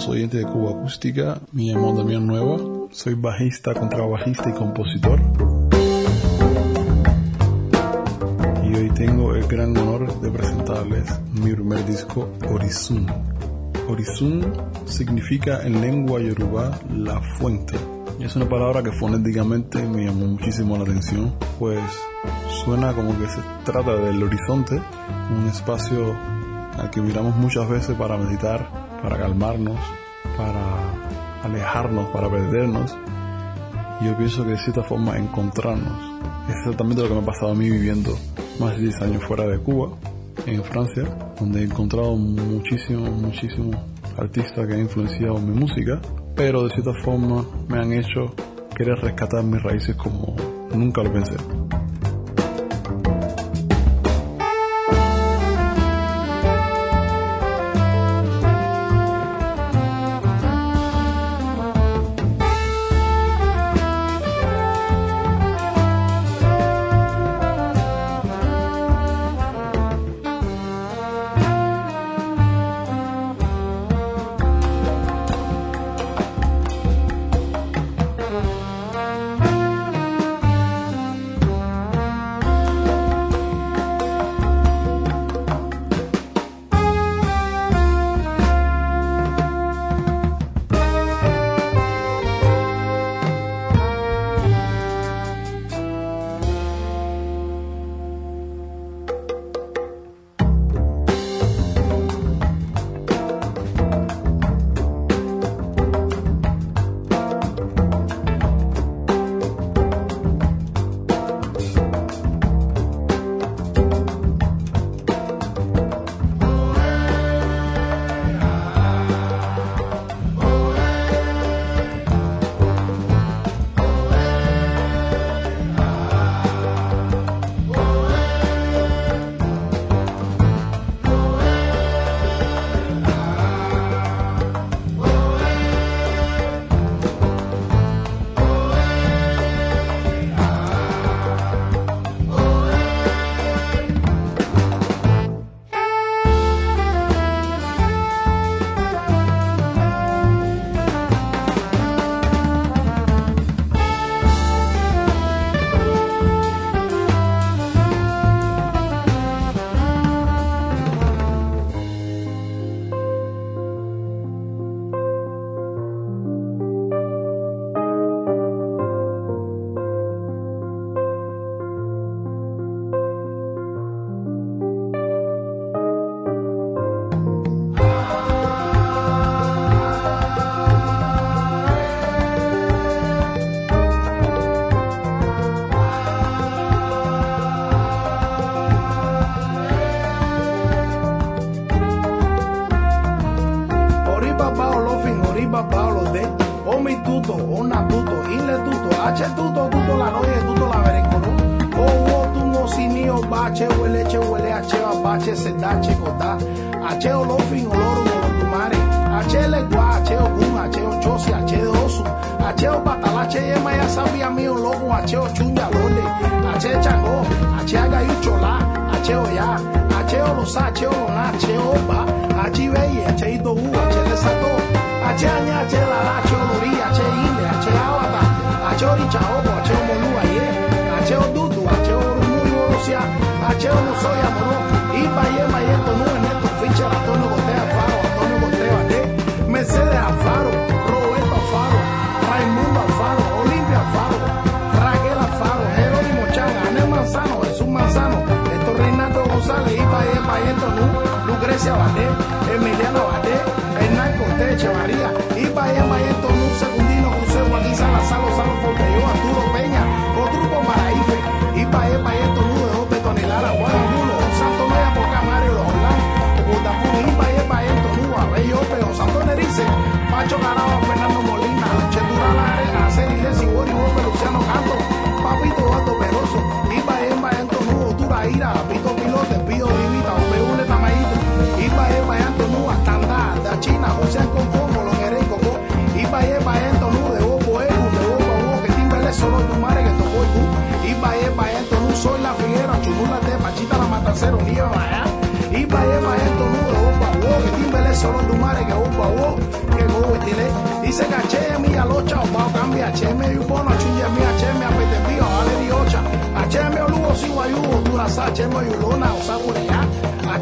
Los oyentes de Cuba Acústica. Me llamo Damián Nueva, soy bajista, contrabajista y compositor. Y hoy tengo el gran honor de presentarles mi primer disco, Horizon. Horizon significa en lengua yoruba la fuente. Y es una palabra que fonéticamente me llamó muchísimo la atención, pues suena como que se trata del horizonte, un espacio al que miramos muchas veces para meditar para calmarnos, para alejarnos, para perdernos. Yo pienso que de cierta forma encontrarnos. Es exactamente lo que me ha pasado a mí viviendo más de 10 años fuera de Cuba, en Francia, donde he encontrado muchísimos, muchísimos artistas que han influenciado mi música, pero de cierta forma me han hecho querer rescatar mis raíces como nunca lo pensé. Bache se da che coda h o lo fin oloro no tu mare h le gua h o gun h o chosi h de osu h o batala h yema ya sabia mío lobo h o chunya lole h chango h aga yuchola h o ya h o lo sa h o lo na h o ba h ve h ito u h le sato h aña h la la h o lori h ile h awata h ori chaobo h o molua ye h o dudu h o rumuri orosia h o no soya Roberto Alfaro Raimundo Alfaro Olimpia Alfaro Raquel Alfaro Jerónimo Changa Anel Manzano Jesús Manzano Esto Reinaldo González Iba ye ma ye to no Lucrecia Badé Emiliano Badé Hernán Cortés Echevarría Iba ye ma ye to no Secundino José Joaquín Salazar Lozano Fontelló Arturo Macho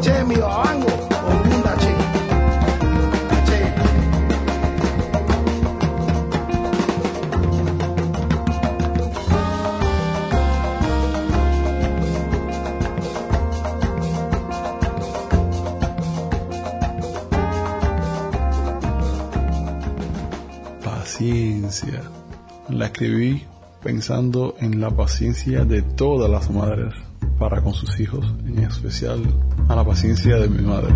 Che Paciencia. La escribí pensando en la paciencia de todas las madres para con sus hijos, en especial a la paciencia de mi madre.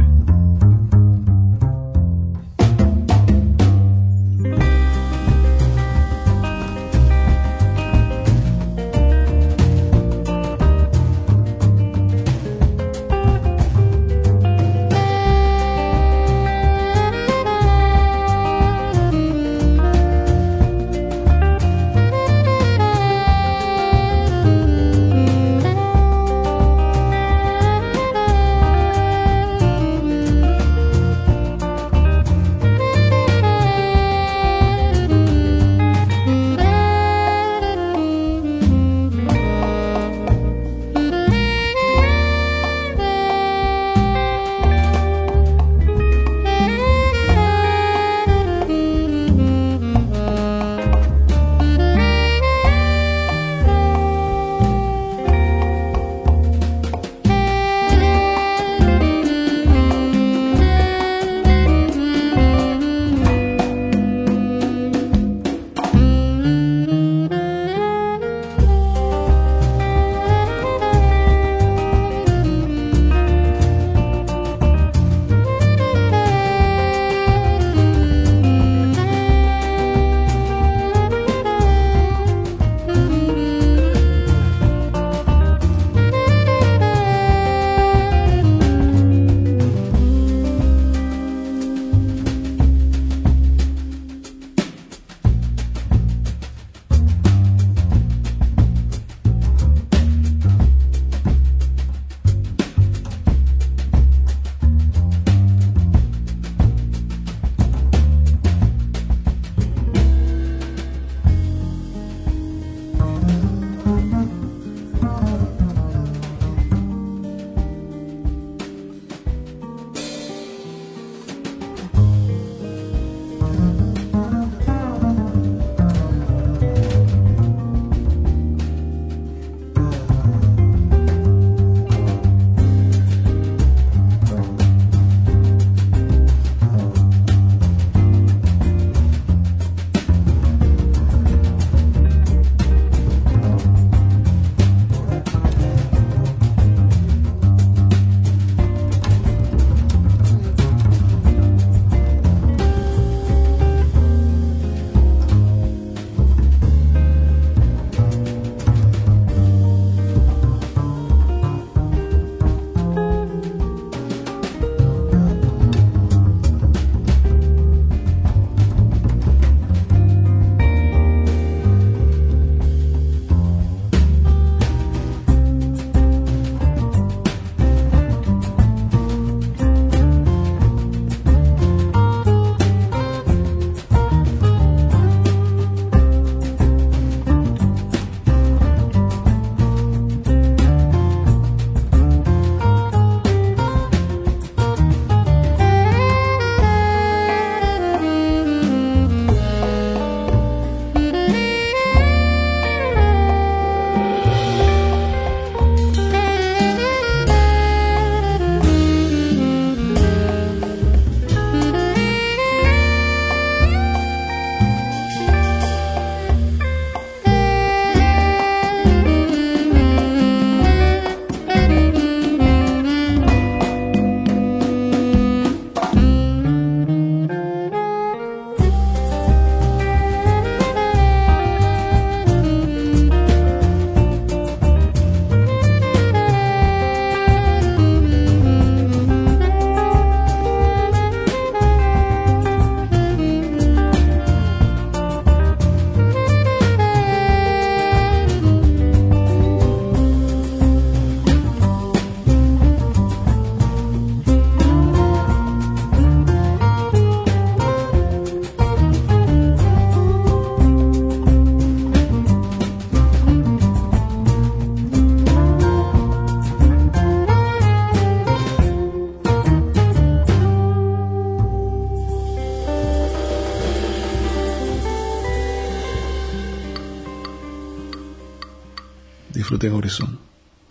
Disfruten Horizon.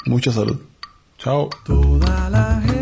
Mucha salud. Chao. Toda la gente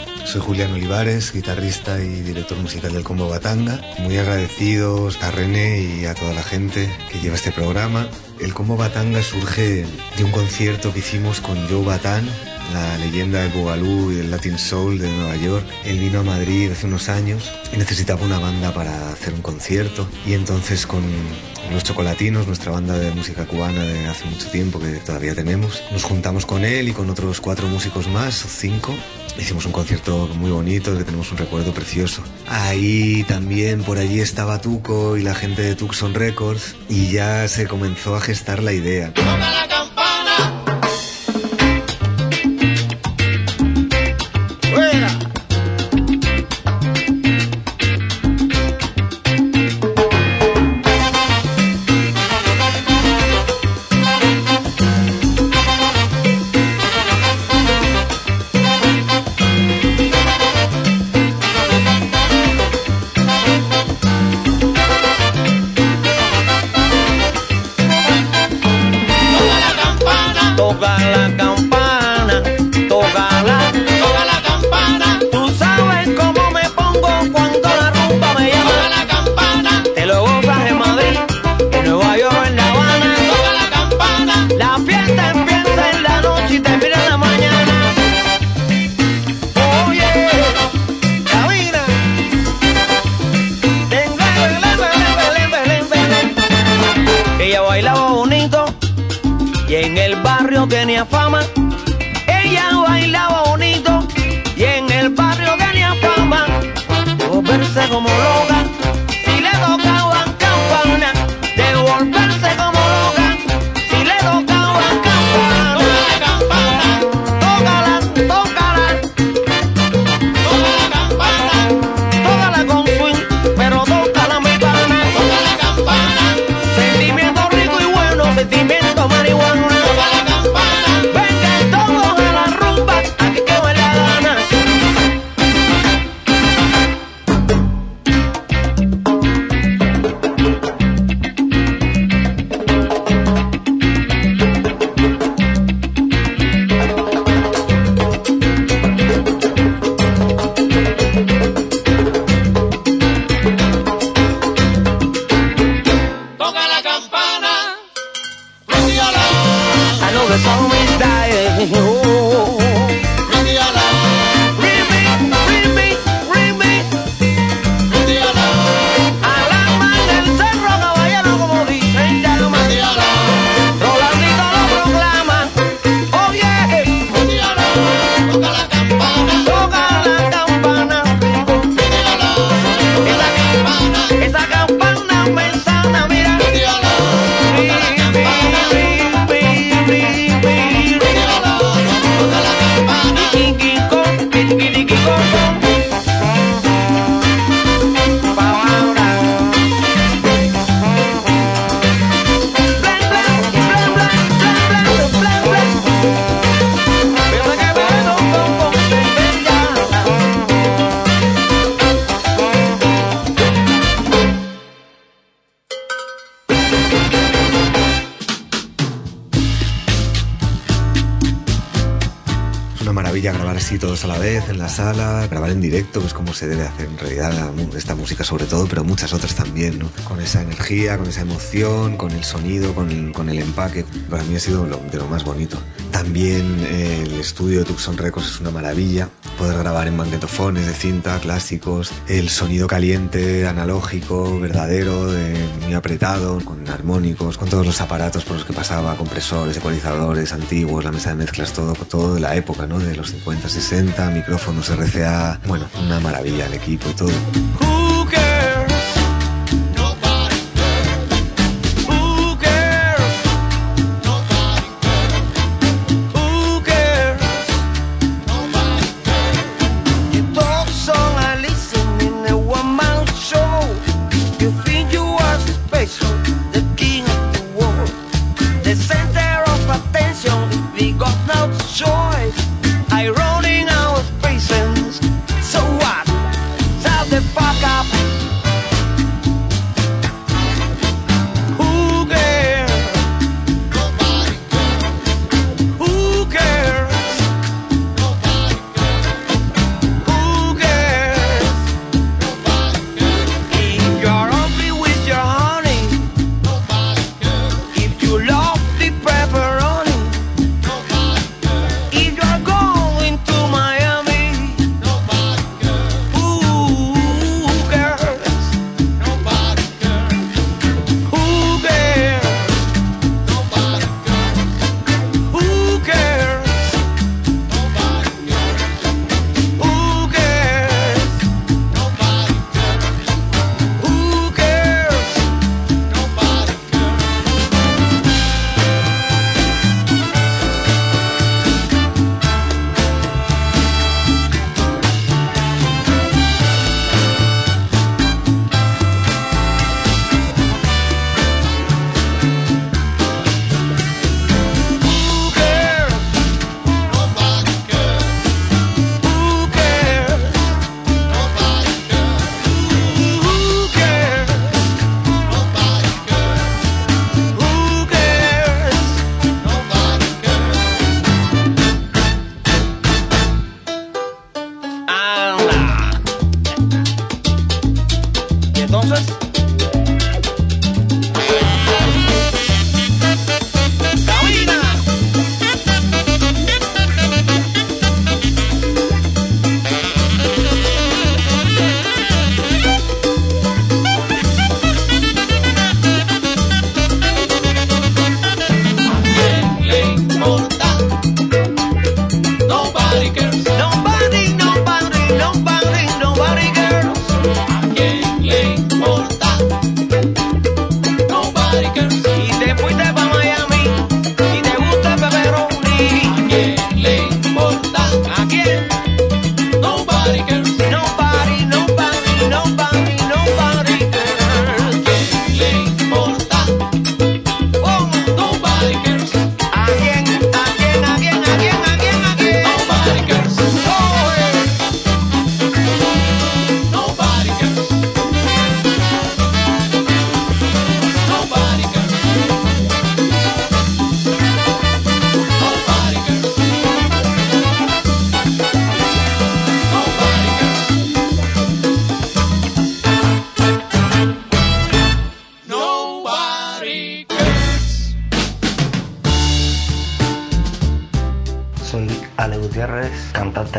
soy Julián Olivares, guitarrista y director musical del Combo Batanga. Muy agradecidos a René y a toda la gente que lleva este programa. El Combo Batanga surge de un concierto que hicimos con Joe Batán, la leyenda del Boogaloo y del Latin Soul de Nueva York. Él vino a Madrid hace unos años y necesitaba una banda para hacer un concierto. Y entonces con los Chocolatinos, nuestra banda de música cubana de hace mucho tiempo que todavía tenemos, nos juntamos con él y con otros cuatro músicos más, cinco. Hicimos un concierto muy bonito, que tenemos un recuerdo precioso. Ahí también, por allí estaba Tuco y la gente de Tucson Records y ya se comenzó a gestar la idea. Como se debe hacer en realidad esta música sobre todo, pero muchas otras también, ¿no? Con esa energía, con esa emoción, con el sonido, con el, con el empaque. Para mí ha sido lo- de lo más bonito. También eh, el estudio de Tucson Records es una maravilla. Poder grabar en magnetofones de cinta, clásicos, el sonido caliente, analógico, verdadero, de- muy apretado, con armónicos, con todos los aparatos por los que pasaba, compresores, ecualizadores antiguos, la mesa de mezclas, todo, todo de la época, ¿no? De los 50, 60, micrófonos RCA. Bueno, una maravilla el equipo y todo.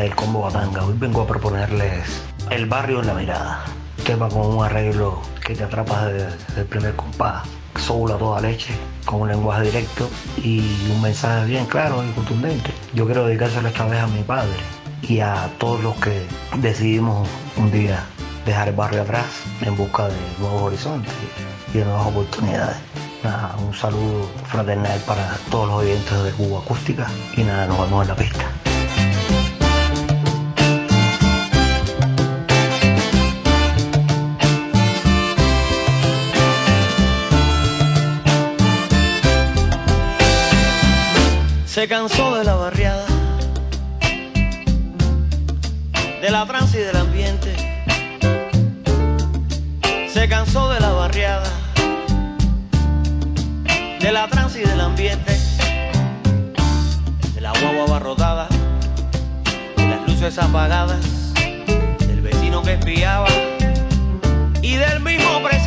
Del Combo Batanga. Hoy vengo a proponerles El barrio en la mirada. Tema con un arreglo que te atrapa desde, el primer compás. Soul a toda leche, con un lenguaje directo y un mensaje bien claro y contundente. Yo quiero dedicárselo esta vez a mi padre y a todos los que decidimos un día dejar el barrio atrás en busca de nuevos horizontes y de nuevas oportunidades. Un saludo fraternal para todos los oyentes de Cuba Acústica y nada, nos vemos en la pista. Se cansó de la barriada, de la trance y del ambiente. Se cansó de la barriada, de la trance y del ambiente. De la guagua abarrotada, luces apagadas, del vecino que espiaba y del mismo presidente.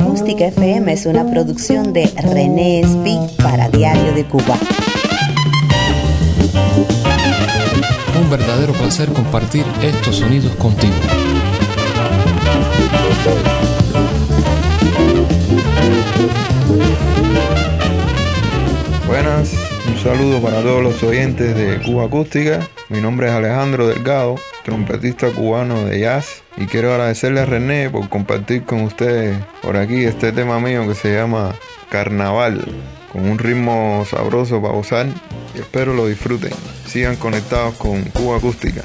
Acústica FM es una producción de René Espi para Diario de Cuba. Un verdadero placer compartir estos sonidos contigo. Buenas, un saludo para todos los oyentes de Cuba Acústica. Mi nombre es Alejandro Delgado, trompetista cubano de jazz. Y quiero agradecerle a René por compartir con ustedes por aquí este tema mío que se llama Carnaval, con un ritmo sabroso para gozar. Y espero lo disfruten. Sigan conectados con Cuba Acústica.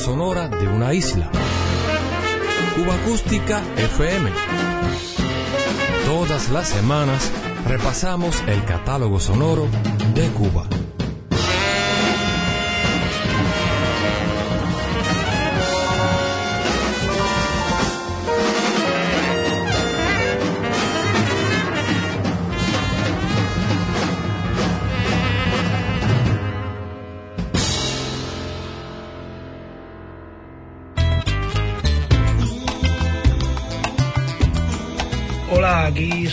sonora de una isla. Cuba Acústica FM. Todas las semanas repasamos el catálogo sonoro de Cuba.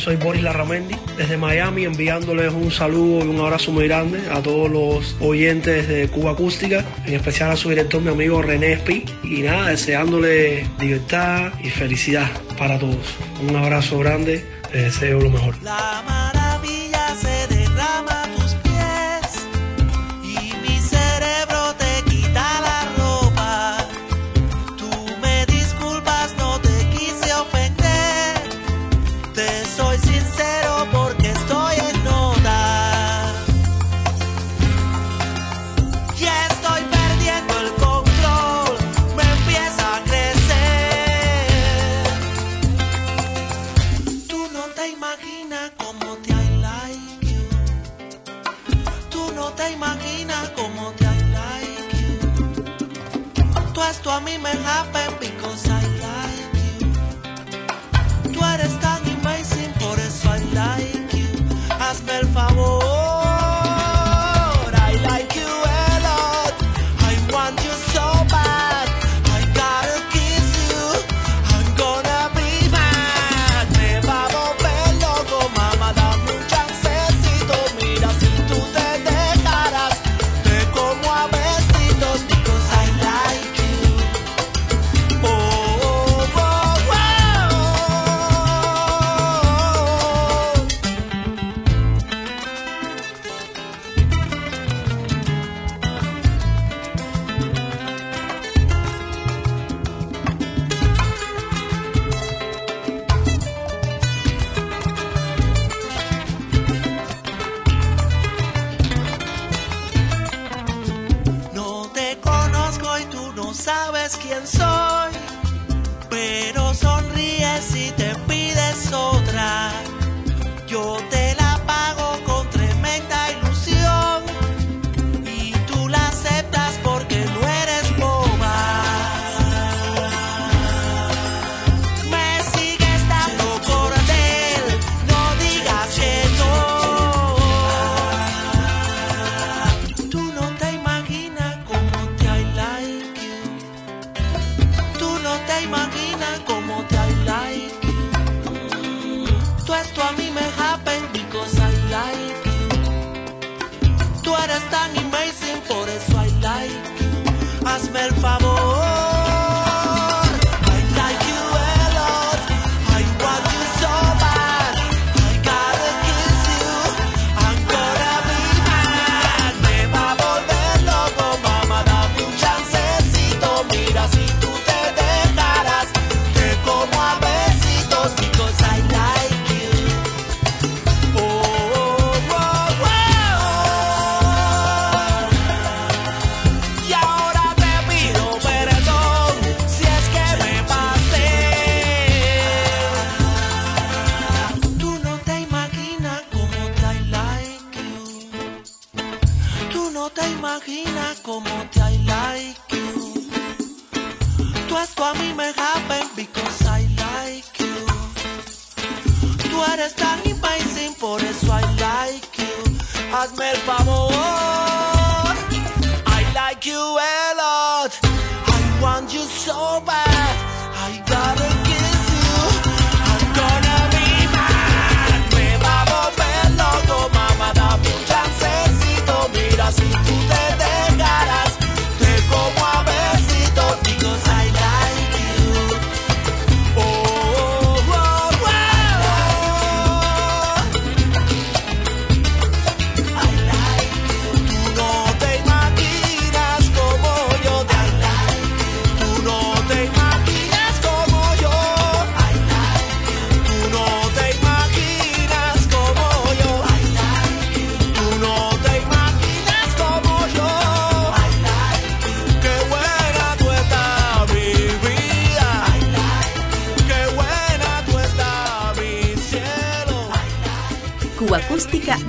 soy Boris Larramendi, desde Miami, enviándoles un saludo y un abrazo muy grande a todos los oyentes de Cuba Acústica, en especial a su director, mi amigo René Espi, y nada, deseándole libertad y felicidad para todos. Un abrazo grande, les deseo lo mejor.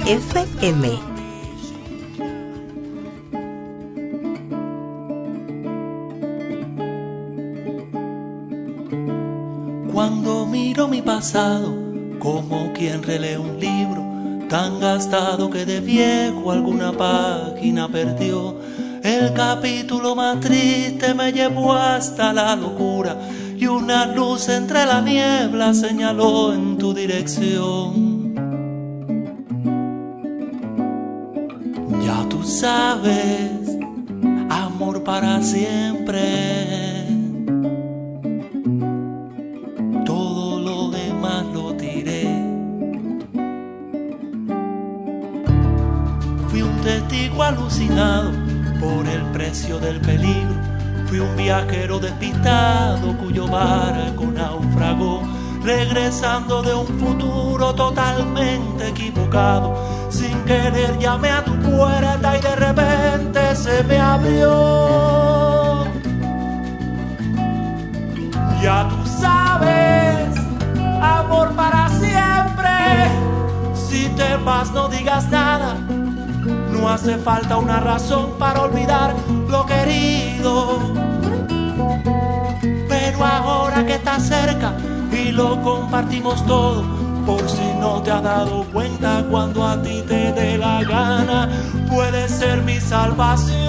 FM. Cuando miro mi pasado, como quien relee un libro, tan gastado que de viejo alguna página perdió. El capítulo más triste me llevó hasta la locura y una luz entre la niebla señaló en tu dirección. Sabes, amor para siempre. todo lo demás lo tiré. Fui un testigo alucinado por el precio del peligro. Fui un viajero despistado cuyo barco naufragó, regresando de un futuro totalmente equivocado. Querer llamé a tu puerta y de repente se me abrió. Ya tú sabes, amor para siempre. Si te vas, no digas nada. No hace falta una razón para olvidar lo querido. Pero ahora que estás cerca y lo compartimos todo, por si no te has dado cuenta cuando a ti te dé la gana, puede ser mi salvación.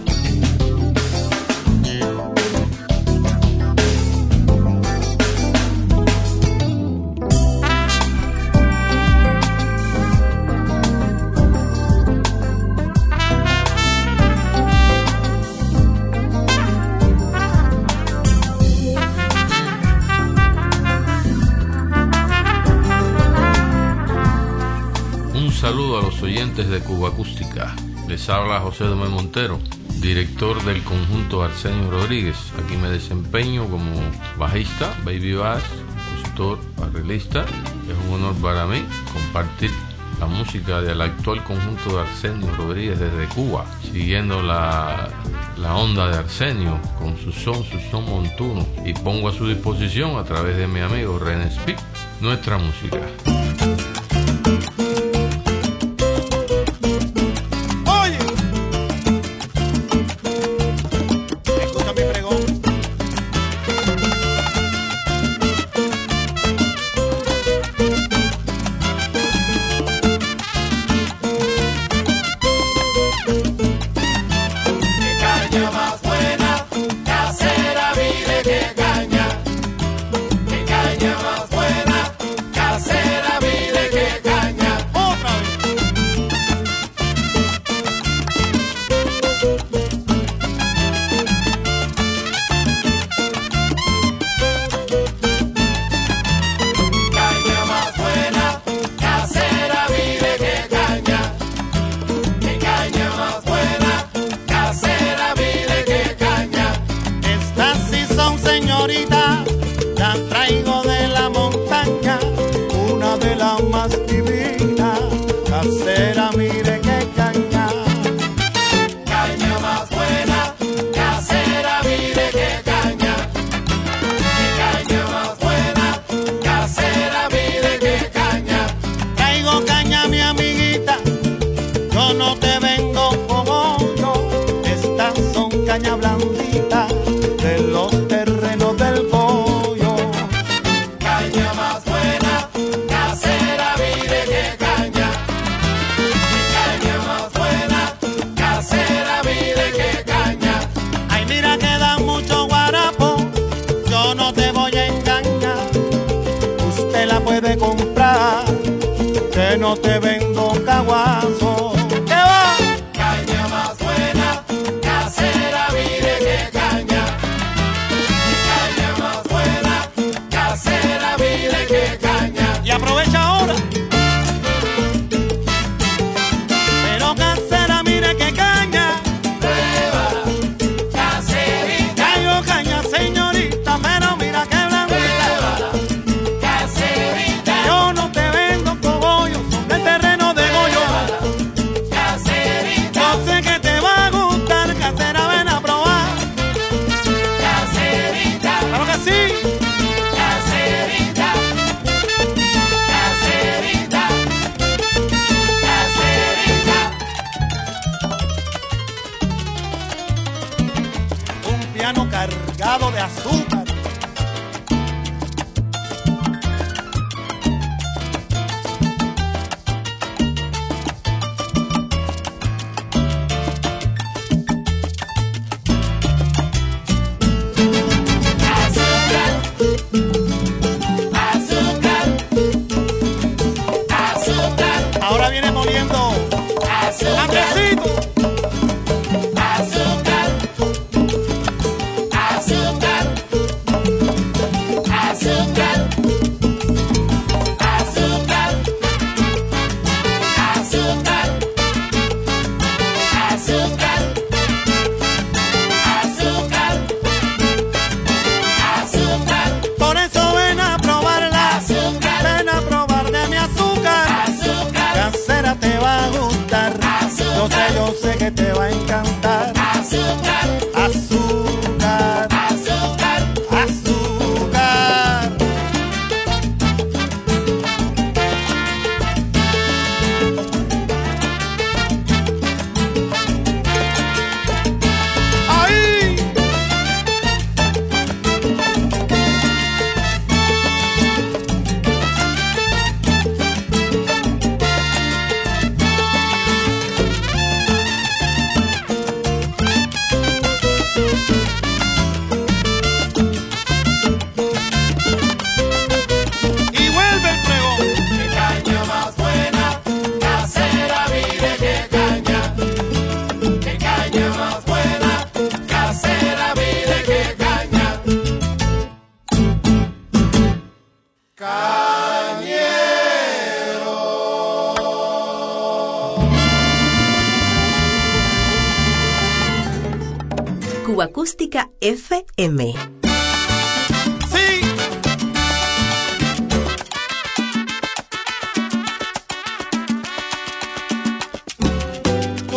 oyentes de Cuba Acústica. Les habla José Domé Montero, director del conjunto Arsenio Rodríguez. Aquí me desempeño como bajista, baby bass, compositor, barrelista. Es un honor para mí compartir la música del actual conjunto de Arsenio Rodríguez desde Cuba, siguiendo la, la onda de Arsenio con su son, su son montuno, y pongo a su disposición a través de mi amigo René Speak nuestra música.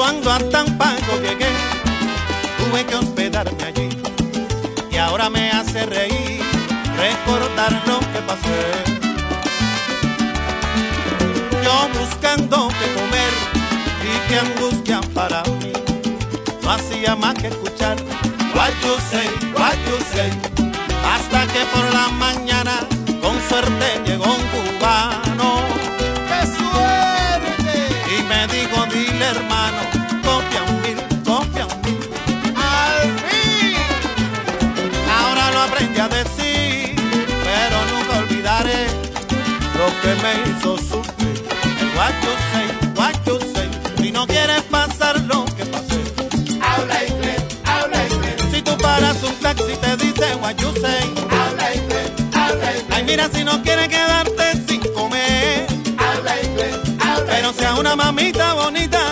Cuando a tan Tampanco llegué, tuve que hospedarme allí. Y ahora me hace reír recordar lo que pasé. Yo buscando qué comer y qué angustia para mí. No hacía más que escuchar what you say, what you say. Hasta que por la mañana con suerte llegó un cubano. Mira si no quieres quedarte sin comer. Habla inglés, habla Pero sea una mamita bonita.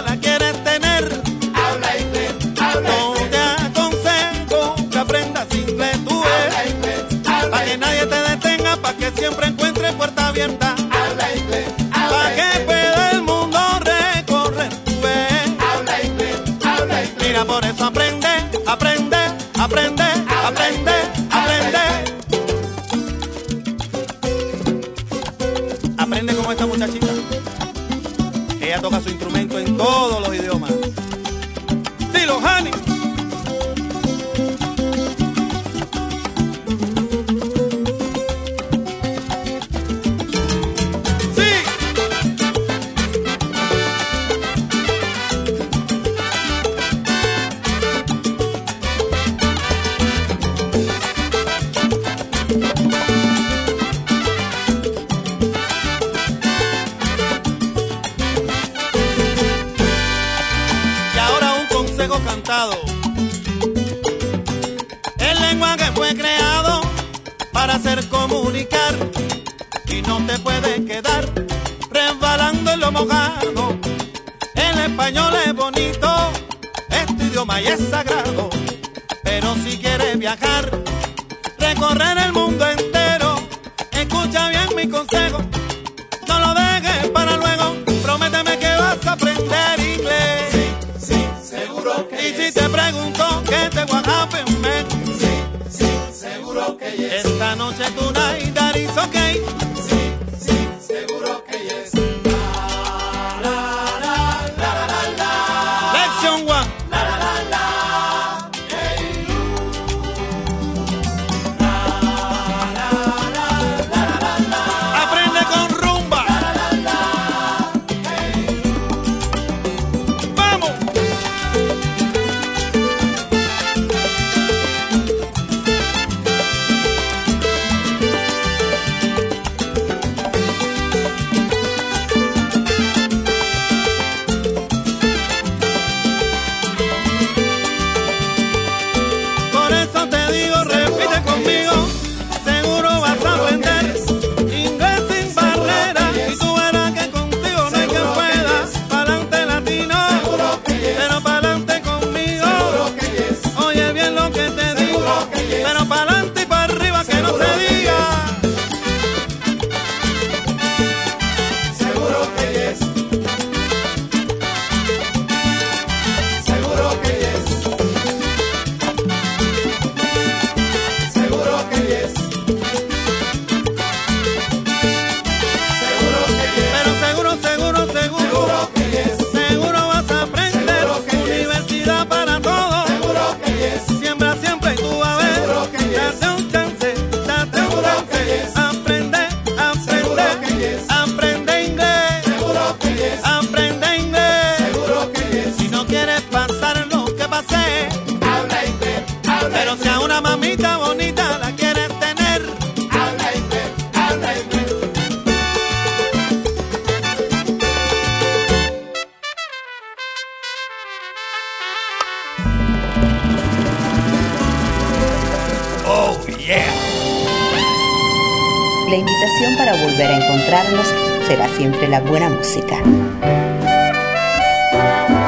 será siempre la buena música.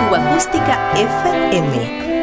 Cuba Acústica FM